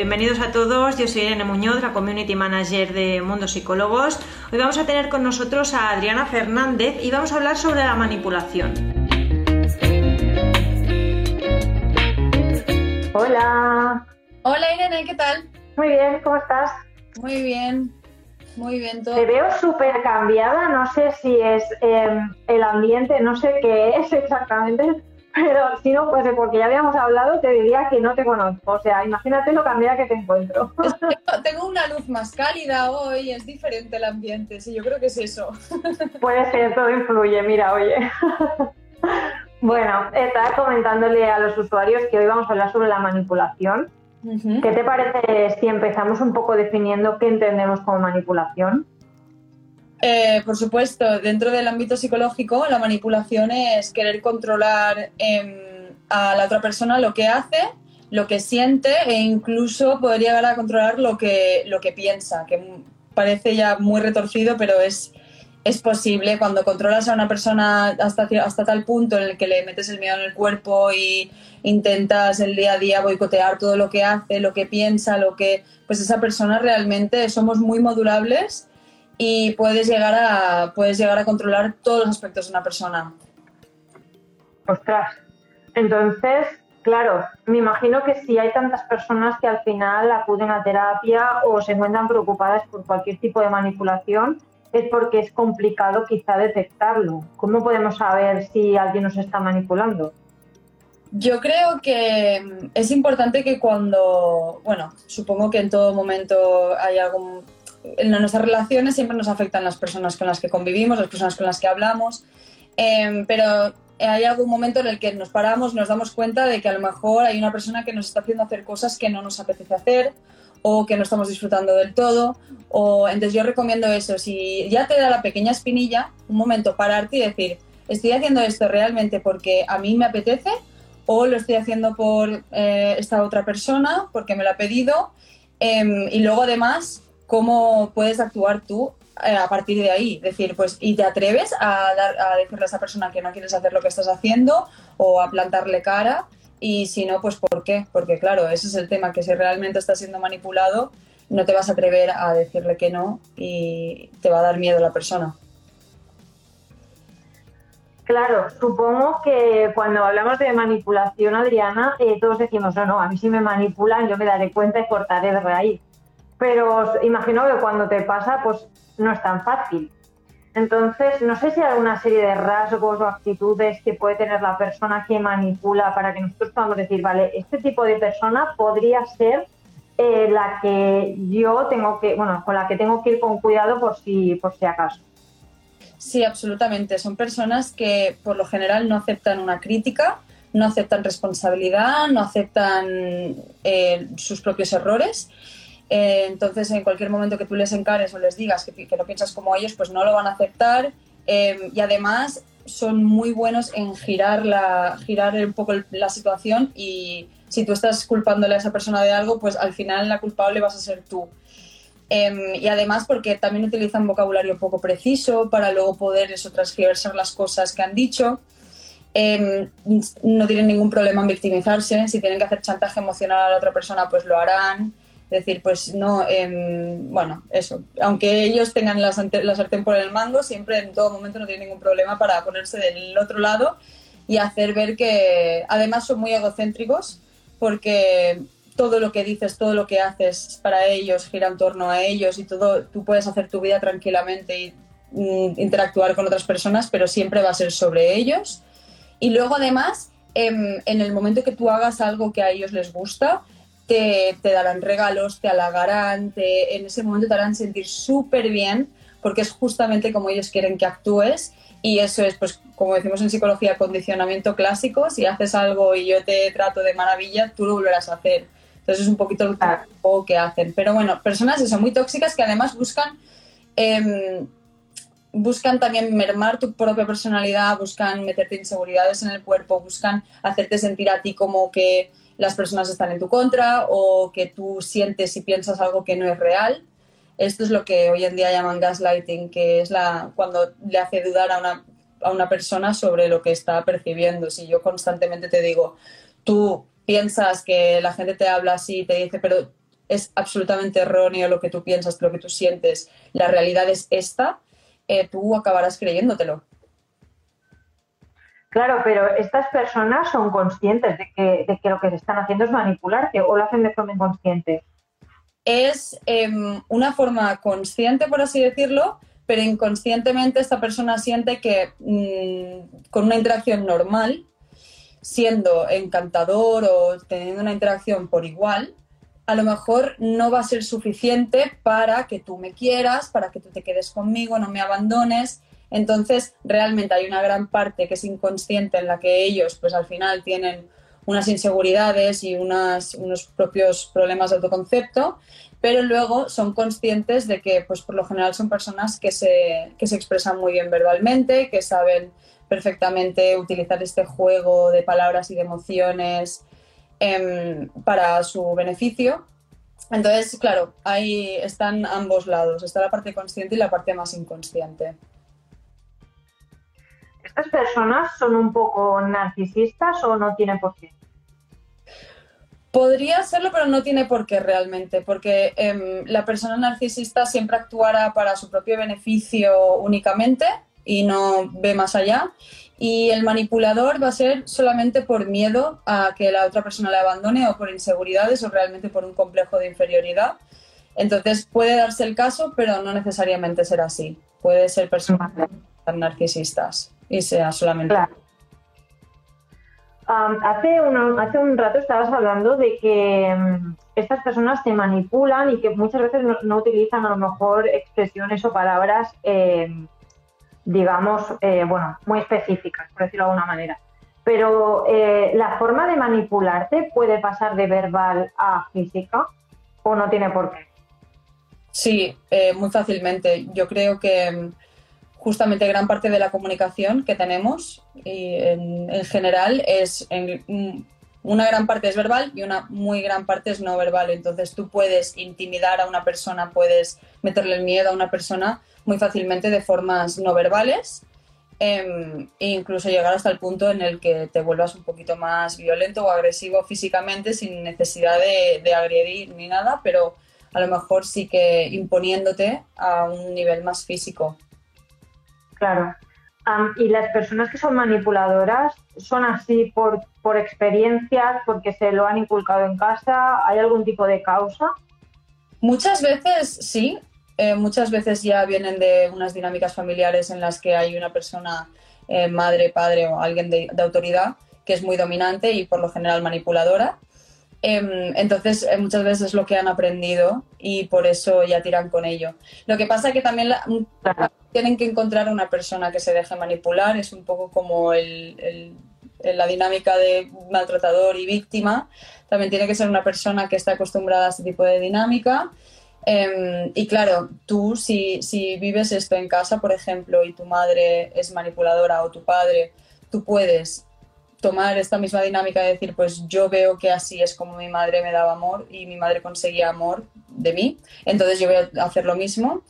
Bienvenidos a todos, yo soy Irene Muñoz, la Community Manager de Mundo Psicólogos. Hoy vamos a tener con nosotros a Adriana Fernández y vamos a hablar sobre la manipulación. Hola. Hola Irene, ¿qué tal? Muy bien, ¿cómo estás? Muy bien, muy bien todo. Te veo súper cambiada, no sé si es em, el ambiente, no sé qué es exactamente, pero si no fuese porque ya habíamos hablado, te diría que no te conozco. O sea, imagínate lo cambiada que te encuentro. tengo una luz más cálida hoy, es diferente el ambiente, sí, yo creo que es eso. Puede ser, todo influye, mira, oye. Bueno, estaba comentándole a los usuarios que hoy vamos a hablar sobre la manipulación. ¿Qué te parece si empezamos un poco definiendo qué entendemos como manipulación? Eh, por supuesto, dentro del ámbito psicológico, la manipulación es querer controlar em, a la otra persona lo que hace, lo que siente e incluso podría llegar a controlar lo que, lo que piensa, que parece ya muy retorcido, pero es, es posible. Cuando controlas a una persona hasta, hasta tal punto en el que le metes el miedo en el cuerpo y intentas el día a día boicotear todo lo que hace, lo que piensa, lo que... Pues esa persona realmente somos muy modulables y puedes llegar a, puedes llegar a controlar todos los aspectos de una persona. Ostras, entonces, claro, me imagino que si hay tantas personas que al final acuden a terapia o se encuentran preocupadas por cualquier tipo de manipulación, es porque es complicado quizá detectarlo. ¿Cómo podemos saber si alguien nos está manipulando? Yo creo que es importante que cuando, bueno, supongo que en todo momento hay algún en nuestras relaciones siempre nos afectan las personas con las que convivimos, las personas con las que hablamos, em, pero hay algún momento en el que nos paramos, nos damos cuenta de que a lo mejor hay una persona que nos está haciendo hacer cosas que no nos apetece hacer o que no estamos disfrutando del todo. O, entonces yo recomiendo eso, si ya te da la pequeña espinilla, un momento pararte y decir, estoy haciendo esto realmente porque a mí me apetece o lo estoy haciendo por eh, esta otra persona porque me lo ha pedido. Em, y luego además cómo puedes actuar tú eh, a partir de ahí. Decir, pues, y te atreves a, dar, a decirle a esa persona que no quieres hacer lo que estás haciendo o a plantarle cara. Y si no, pues ¿por qué? Porque claro, ese es el tema, que si realmente estás siendo manipulado, no te vas a atrever a decirle que no y te va a dar miedo la persona. Claro, supongo que cuando hablamos de manipulación, Adriana, eh, todos decimos, no, no, a mí si me manipulan yo me daré cuenta y cortaré de raíz pero imagino que cuando te pasa, pues no es tan fácil. Entonces, no sé si hay alguna serie de rasgos o actitudes que puede tener la persona que manipula para que nosotros podamos decir, vale, este tipo de persona podría ser eh, la que yo tengo que, bueno, con la que tengo que ir con cuidado por si, por si acaso. Sí, absolutamente. Son personas que por lo general no aceptan una crítica, no aceptan responsabilidad, no aceptan eh, sus propios errores eh, entonces, en cualquier momento que tú les encares o les digas que, no piensas como ellos, pues no lo van a aceptar. Eh, y además son muy buenos en girar, la, girar un poco la situación y si tú estás culpándole a esa persona de algo, pues al final la culpable vas a ser tú. Em, y además porque también utilizan vocabulario poco preciso para luego poder eso, transcribirse las cosas que han dicho. Em, no tienen ningún problema en victimizarse. Si tienen que hacer chantaje emocional a la otra persona, pues lo harán decir, pues no, em, bueno, eso, aunque ellos tengan la, la, sartén por el mango, siempre en todo momento no tienen ningún problema para ponerse del otro lado y hacer ver que además son muy egocéntricos porque todo lo que dices, todo lo que haces para ellos gira en torno a ellos y todo, tú puedes hacer tu vida tranquilamente y mm, interactuar con otras personas, pero siempre va a ser sobre ellos. Y luego además, em, en el momento que tú hagas algo que a ellos les gusta, te, darán regalos, te halagarán, te, en ese momento te harán sentir súper bien porque es justamente como ellos quieren que actúes y eso es, pues, como decimos en psicología, condicionamiento clásico. Si haces algo y yo te trato de maravilla, tú lo volverás a hacer. Entonces es un poquito lo que hacen. Pero bueno, personas son muy tóxicas que además buscan em, buscan también mermar tu propia personalidad, buscan meterte inseguridades en el cuerpo, buscan hacerte sentir a ti como que las personas están en tu contra o que tú sientes y piensas algo que no es real. Esto es lo que hoy en día llaman gaslighting, que es la, cuando le hace dudar a una, a una persona sobre lo que está percibiendo. Si yo constantemente te digo, tú piensas que la gente te habla así te dice, pero es absolutamente erróneo lo que tú piensas, lo que tú sientes, la realidad es esta, eh, tú acabarás creyéndotelo. Claro, pero estas personas son conscientes de que, lo que se están haciendo es manipularte o lo hacen de forma inconsciente. Es em, una forma consciente, por así decirlo, pero inconscientemente esta persona siente que mm, con una interacción normal, siendo encantador o teniendo una interacción por igual, a lo mejor no va a ser suficiente para que tú me quieras, para que tú te quedes conmigo, no me abandones. Entonces, realmente hay una gran parte que es inconsciente en la que ellos, pues al final tienen unas inseguridades y unos propios problemas de autoconcepto, pero luego son conscientes de que, pues por lo general son personas que se, que se expresan muy bien verbalmente, que saben perfectamente utilizar este juego de palabras y de emociones Em, para su beneficio. Entonces, claro, ahí están ambos lados, está la parte consciente y la parte más inconsciente. ¿Estas personas son un poco narcisistas o no tienen por qué? Podría serlo, pero no tiene por qué realmente, porque em, la persona narcisista siempre actuará para su propio beneficio únicamente y no ve más allá. Y el manipulador va a ser solamente por miedo a que la otra persona le abandone o por inseguridades o realmente por un complejo de inferioridad. Entonces puede darse el caso, pero no necesariamente ser así. Puede ser personas tan narcisistas y sea solamente. hace, hace un rato estabas hablando de que mm, estas personas se manipulan y que muchas veces no, utilizan a lo mejor expresiones o palabras eh, digamos, eh, bueno, muy específicas, por decirlo de alguna manera. Pero eh, la forma de manipularte puede pasar de verbal a física o no tiene por qué. Sí, eh, muy fácilmente. Yo creo que mm, justamente gran parte de la comunicación que tenemos y en, en general es mm, una gran parte es verbal y una muy gran parte es no verbal. Entonces tú puedes intimidar a una persona, puedes meterle el miedo a una persona muy fácilmente de formas no verbales eh, e incluso llegar hasta el punto en el que te vuelvas un poquito más violento o agresivo físicamente sin necesidad de agredir ni nada, pero a lo mejor sí que imponiéndote a un nivel más físico. Claro. y las personas que son manipuladoras son así por, por experiencias, porque se lo han inculcado en casa. ¿Hay algún tipo de causa? Muchas veces sí, eh, muchas veces ya vienen de unas dinámicas familiares en las que hay una persona, eh, madre, padre o alguien de, autoridad que es muy dominante y por lo general manipuladora. Em, entonces, eh, muchas veces es lo que han aprendido y por eso ya tiran con ello. Lo que pasa es que también tienen que encontrar una persona que se deje manipular, es un poco como la dinámica de maltratador y víctima. También tiene que ser una persona que esté acostumbrada a este tipo de dinámica Em, y claro, tú si, si, vives esto en casa, por ejemplo, y tu madre es manipuladora o tu padre, tú puedes tomar esta misma dinámica de decir, pues yo veo que así es como mi madre me daba amor y mi madre conseguía amor de mí, entonces yo voy a hacer lo mismo.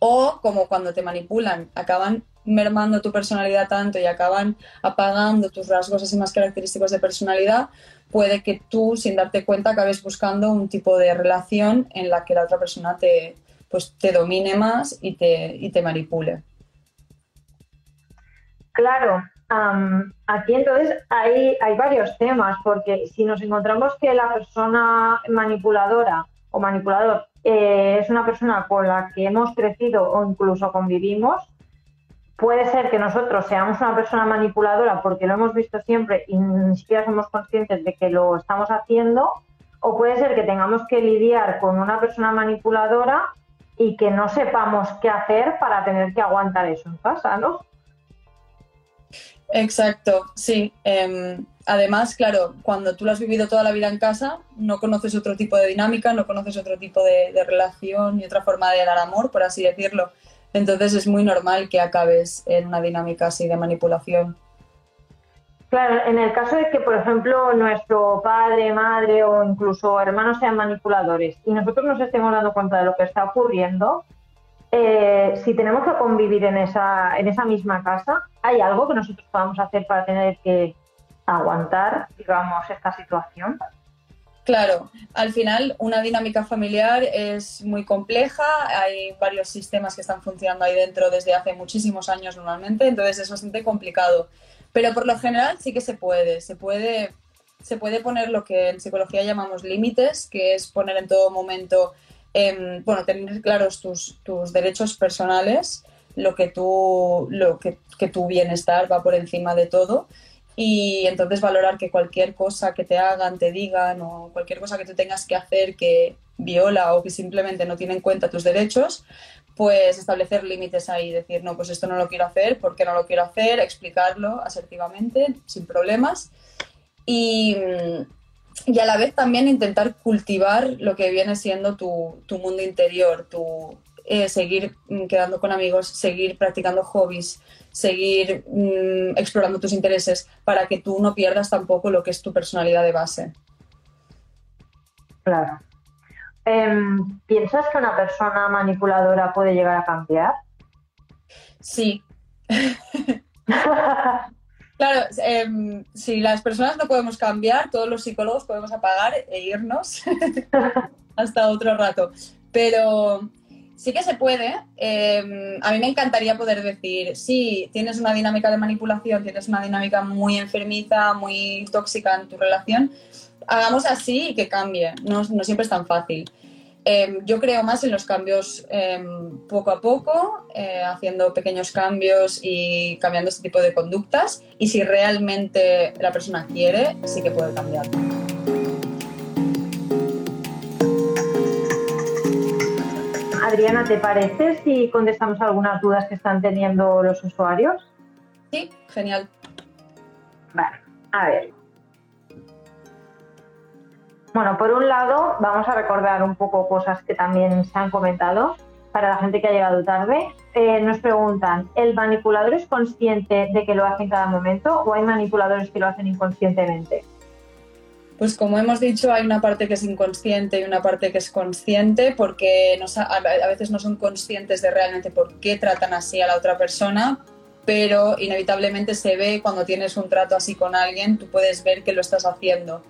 O como cuando te manipulan, acaban mermando tu personalidad tanto y acaban apagando tus rasgos así más característicos de personalidad, puede que tú, sin darte cuenta, acabes buscando un tipo de relación en la que la otra persona te, pues, te domine más y te, y te manipule. Claro, aquí entonces hay, hay varios temas, porque si nos encontramos que la persona manipuladora o manipulador eh, es una persona con la que hemos crecido o incluso convivimos, puede ser que nosotros seamos una persona manipuladora porque lo hemos visto siempre y ni siquiera somos conscientes de que lo estamos haciendo, o puede ser que tengamos que lidiar con una persona manipuladora y que no sepamos qué hacer para tener que aguantar eso en casa, ¿no? Exacto, sí. Em, además, claro, cuando tú lo has vivido toda la vida en casa, no conoces otro tipo de dinámica, no conoces otro tipo de relación y otra forma de dar amor, por así decirlo. Entonces es muy normal que acabes en una dinámica así de manipulación. Claro, en el caso de que, por ejemplo, nuestro padre, madre o incluso hermanos sean manipuladores y nosotros nos estemos dando cuenta de lo que está ocurriendo, eh, si tenemos que convivir en esa, en esa misma casa, ¿hay algo que nosotros podamos hacer para tener que aguantar, digamos, esta situación? Claro, al final una dinámica familiar es muy compleja, hay varios sistemas que están funcionando ahí dentro desde hace muchísimos años normalmente, entonces es bastante complicado. Pero por lo general sí que se puede, se puede, se puede poner lo que en psicología llamamos límites, que es poner en todo momento, em, bueno, tener claros tus, tus, derechos personales, lo que, tú, lo que, que tu bienestar va por encima de todo y entonces valorar que cualquier cosa que te hagan, te digan o cualquier cosa que tú tengas que hacer que viola o que simplemente no tiene en cuenta tus derechos, pues establecer límites ahí, decir, no, pues esto no lo quiero hacer, ¿por qué no lo quiero hacer? Explicarlo asertivamente, sin problemas. Y, y a la vez también intentar cultivar lo que viene siendo tu, tu mundo interior, tu, eh, seguir quedando con amigos, seguir practicando hobbies, seguir mm, explorando tus intereses para que tú no pierdas tampoco lo que es tu personalidad de base. Claro. Em, ¿Piensas que una persona manipuladora puede llegar a cambiar? Sí. claro, em, si las personas no podemos cambiar, todos los psicólogos podemos apagar e irnos hasta otro rato. Pero sí que se puede. Em, a mí me encantaría poder decir, sí, tienes una dinámica de manipulación, tienes una dinámica muy enfermiza, muy tóxica en tu relación, hagamos así y que cambie. No, no siempre es tan fácil. Em, yo creo más en los cambios em, poco a poco, eh, haciendo pequeños cambios y cambiando este tipo de conductas. Y si realmente la persona quiere, sí que puede cambiar. Adriana, ¿te parece si contestamos algunas dudas que están teniendo los usuarios? Sí, genial. Vale, a ver. Bueno, por un lado, vamos a recordar un poco cosas que también se han comentado para la gente que ha llegado tarde. Eh, nos preguntan, ¿el manipulador es consciente de que lo hace en cada momento o hay manipuladores que lo hacen inconscientemente? Pues como hemos dicho, hay una parte que es inconsciente y una parte que es consciente porque a veces no son conscientes de realmente por qué tratan así a la otra persona, pero inevitablemente se ve cuando tienes un trato así con alguien, tú puedes ver que lo estás haciendo.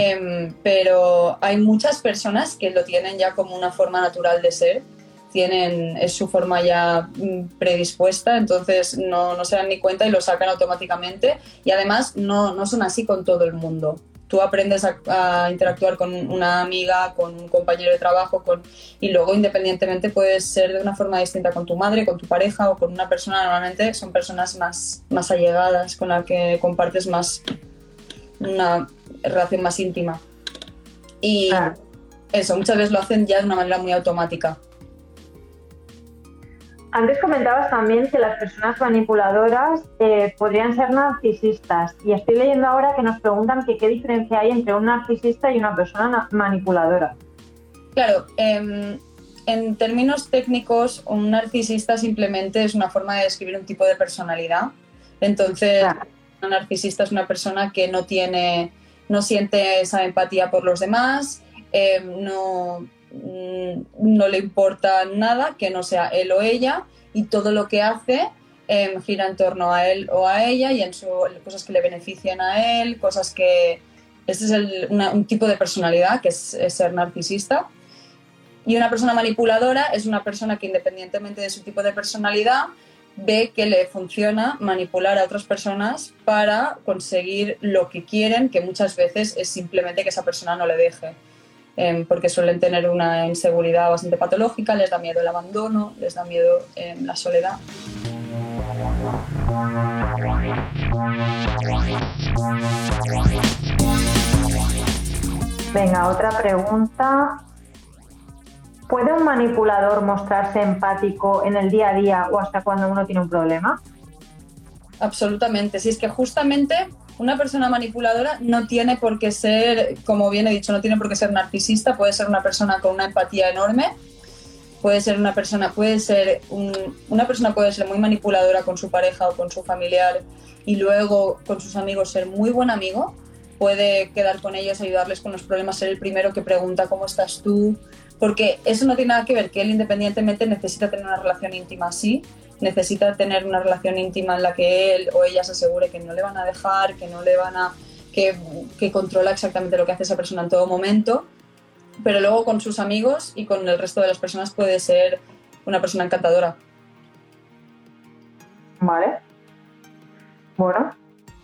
Em, pero hay muchas personas que lo tienen ya como una forma natural de ser, tienen, es su forma ya mm, predispuesta, entonces no, no se dan ni cuenta y lo sacan automáticamente. Y además no, no son así con todo el mundo. Tú aprendes a, interactuar con una amiga, con un compañero de trabajo con, y luego independientemente puedes ser de una forma distinta con tu madre, con tu pareja o con una persona, normalmente son personas más, más allegadas, con las que compartes más una relación más íntima. Y eso, muchas veces lo hacen ya de una manera muy automática. Antes comentabas también que las personas manipuladoras eh, podrían ser narcisistas y estoy leyendo ahora que nos preguntan que qué diferencia hay entre un narcisista y una persona manipuladora. Claro, em, en términos técnicos, un narcisista simplemente es una forma de describir un tipo de personalidad. Entonces, un narcisista es una persona que no tiene no siente esa empatía por los demás, eh, no, mm, no le importa nada que no sea él o ella y todo lo que hace em, gira en torno a él o a ella y en su, cosas que le benefician a él, cosas que... Este es un tipo de personalidad que es, es ser narcisista. Y una persona manipuladora es una persona que independientemente de su tipo de personalidad, ve que le funciona manipular a otras personas para conseguir lo que quieren, que muchas veces es simplemente que esa persona no le deje, em, porque suelen tener una inseguridad bastante patológica, les da miedo el abandono, les da miedo em, la soledad. Venga, otra pregunta. ¿Puede un manipulador mostrarse empático en el día a día o hasta cuando uno tiene un problema? Absolutamente. Si es que justamente una persona manipuladora no tiene por qué ser, como bien he dicho, no tiene por qué ser narcisista, puede ser una persona con una empatía enorme puede ser una persona, puede ser una persona puede ser muy manipuladora con su pareja o con su familiar y luego con sus amigos ser muy buen amigo, puede quedar con ellos, ayudarles con los problemas, ser el primero que pregunta cómo estás tú, porque eso no tiene nada que ver, que él independientemente necesita tener una relación íntima así, necesita tener una relación íntima en la que él o ella se asegure que no le van a dejar, que no le van a, que, que controla exactamente lo que hace esa persona en todo momento pero luego con sus amigos y con el resto de las personas puede ser una persona encantadora. Vale. Bueno.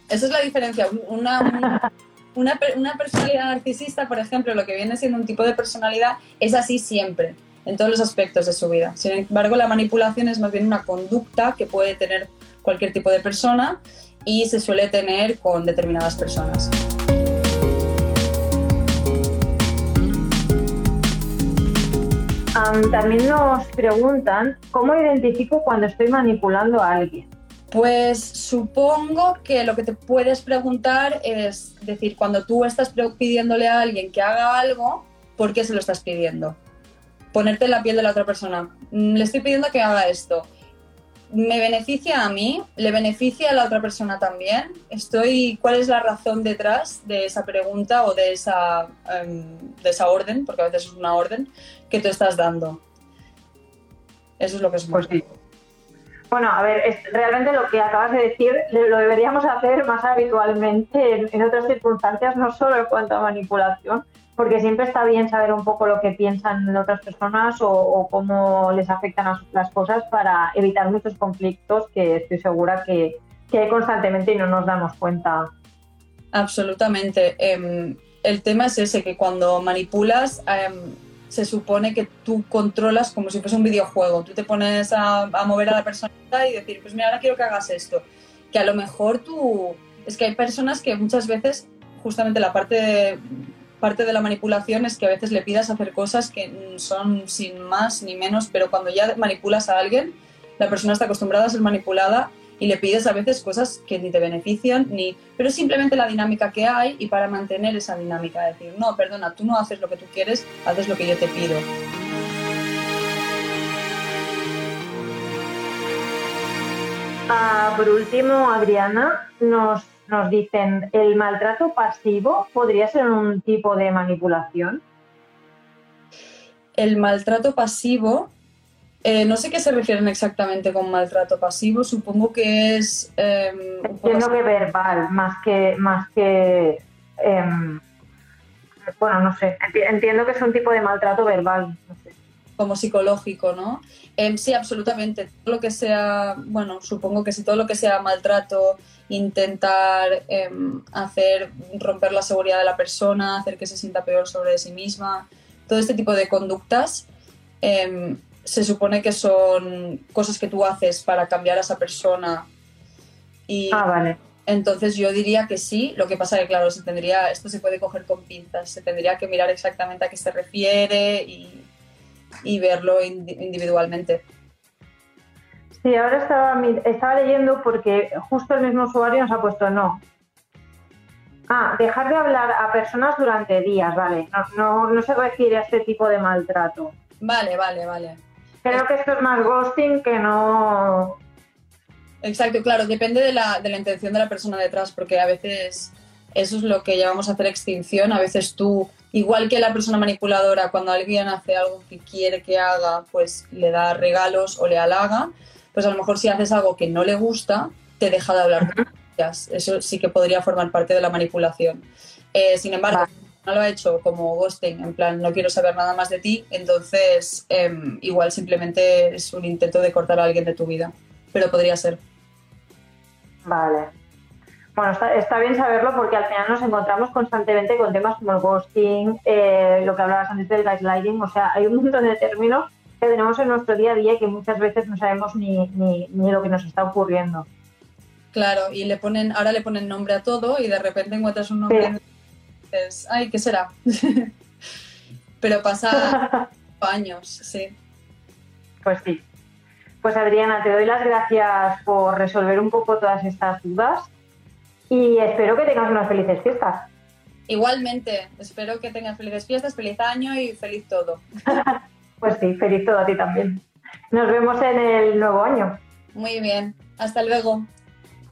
Esa es la diferencia. Una, una, una, personalidad narcisista, por ejemplo, lo que viene siendo un tipo de personalidad, es así siempre, en todos los aspectos de su vida. Sin embargo, la manipulación es más bien una conducta que puede tener cualquier tipo de persona y se suele tener con determinadas personas. también nos preguntan cómo identifico cuando estoy manipulando a alguien. Pues supongo que lo que te puedes preguntar es decir, cuando tú estás pidiéndole a alguien que haga algo, ¿por qué se lo estás pidiendo? Ponerte en la piel de la otra persona. Mm, le estoy pidiendo que haga esto me beneficia a mí, le beneficia a la otra persona también. Estoy, ¿cuál es la razón detrás de esa pregunta o de esa, em, de esa orden, porque a veces es una orden que tú estás dando? Eso es lo que es pues sí. Bueno, a ver, realmente lo que acabas de decir lo deberíamos hacer más habitualmente en otras circunstancias, no solo en cuanto a manipulación, porque siempre está bien saber un poco lo que piensan otras personas o, cómo les afectan las cosas para evitar muchos conflictos que estoy segura que, que hay constantemente y no nos damos cuenta. Absolutamente. Em, el tema es ese, que cuando manipulas em, se supone que tú controlas como si fuese un videojuego. Tú te pones a, mover a la persona y decir, pues mira, ahora quiero que hagas esto. Que a lo mejor tú... Es que hay personas que muchas veces justamente la parte de, parte de la manipulación es que a veces le pidas hacer cosas que son sin más ni menos, pero cuando ya manipulas a alguien, la persona está acostumbrada a ser manipulada y le pides a veces cosas que ni te benefician, ni, pero simplemente la dinámica que hay y para mantener esa dinámica, decir, no, perdona, tú no haces lo que tú quieres, haces lo que yo te pido. Ah, por último, Adriana, nos nos dicen, ¿el maltrato pasivo podría ser un tipo de manipulación? El maltrato pasivo, eh, no sé qué se refieren exactamente con maltrato pasivo, supongo que es... Em, Entiendo que verbal, más que... Más que em, bueno, no sé, entiendo que es un tipo de maltrato verbal. Como psicológico, ¿no? Em, sí, absolutamente. Todo lo que sea, bueno, supongo que si todo lo que sea maltrato intentar hacer romper la seguridad de la persona, hacer que se sienta peor sobre sí misma. Todo este tipo de conductas se supone que son cosas que tú haces para cambiar a esa persona. Y ah, vale. Entonces yo diría que sí, lo que pasa es que claro, se tendría, esto se puede coger con pinzas, se tendría que mirar exactamente a qué se refiere y, y verlo individualmente. Sí, ahora estaba, estaba leyendo porque justo el mismo usuario nos ha puesto no. Ah, dejar de hablar a personas durante días, vale. No, no, se refiere a este tipo de maltrato. Vale, vale, vale. Creo que esto es más ghosting que no. Exacto, claro, depende de la, de la intención de la persona detrás, porque a veces eso es lo que llamamos a hacer extinción. A veces tú, igual que la persona manipuladora, cuando alguien hace algo que quiere que haga, pues le da regalos o le halaga pues a lo mejor si haces algo que no le gusta, te deja de hablar con ellas. Eso sí que podría formar parte de la manipulación. Eh, sin embargo, lo ha hecho como ghosting, en plan, no quiero saber nada más de ti, entonces em, igual simplemente es un intento de cortar a alguien de tu vida, pero podría ser. Vale. Bueno, está, bien saberlo porque al final nos encontramos constantemente con temas como el ghosting, eh, lo que hablabas antes del gaslighting, o sea, hay un montón de términos tenemos en nuestro día a día que muchas veces no sabemos ni, ni, lo que nos está ocurriendo. Claro, y le ponen, ahora le ponen nombre a todo y de repente encuentras un nombre y dices, ay, ¿qué será? Pero pasa años, sí. Pues sí. Pues Adriana, te doy las gracias por resolver un poco todas estas dudas y espero que tengas unas felices fiestas. Igualmente, espero que tengas felices fiestas, feliz año y feliz todo. Pues sí, feliz todo a ti también. Nos vemos en el nuevo año. Muy bien, hasta luego.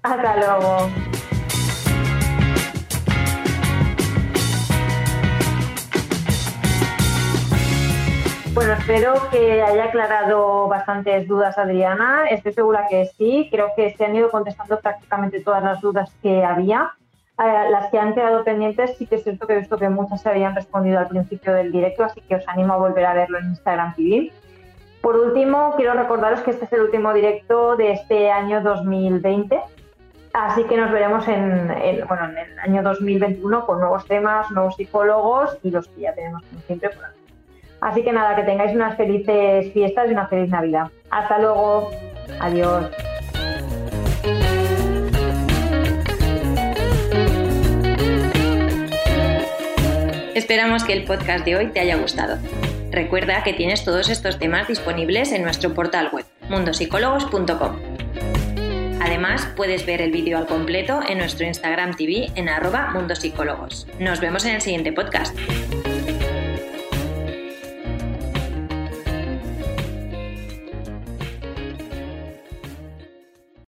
Hasta luego. Bueno, espero que haya aclarado bastantes dudas Adriana. Estoy segura que sí. Creo que se han ido contestando prácticamente todas las dudas que había. Eh, las que han quedado pendientes, sí que es cierto que he visto que muchas se habían respondido al principio del directo, así que os animo a volver a verlo en Instagram TV. Por último, quiero recordaros que este es el último directo de este año 2020. Así que nos veremos en, bueno, en el año 2021 con nuevos temas, nuevos psicólogos y los que ya tenemos como siempre por aquí. Así que nada, que tengáis unas felices fiestas y una feliz Navidad. Hasta luego. Adiós. Esperamos que el podcast de hoy te haya gustado. Recuerda que tienes todos estos temas disponibles en nuestro portal web, mundosicólogos.com. Además, puedes ver el vídeo al completo en nuestro Instagram TV en arroba mundosicólogos. Nos vemos en el siguiente podcast.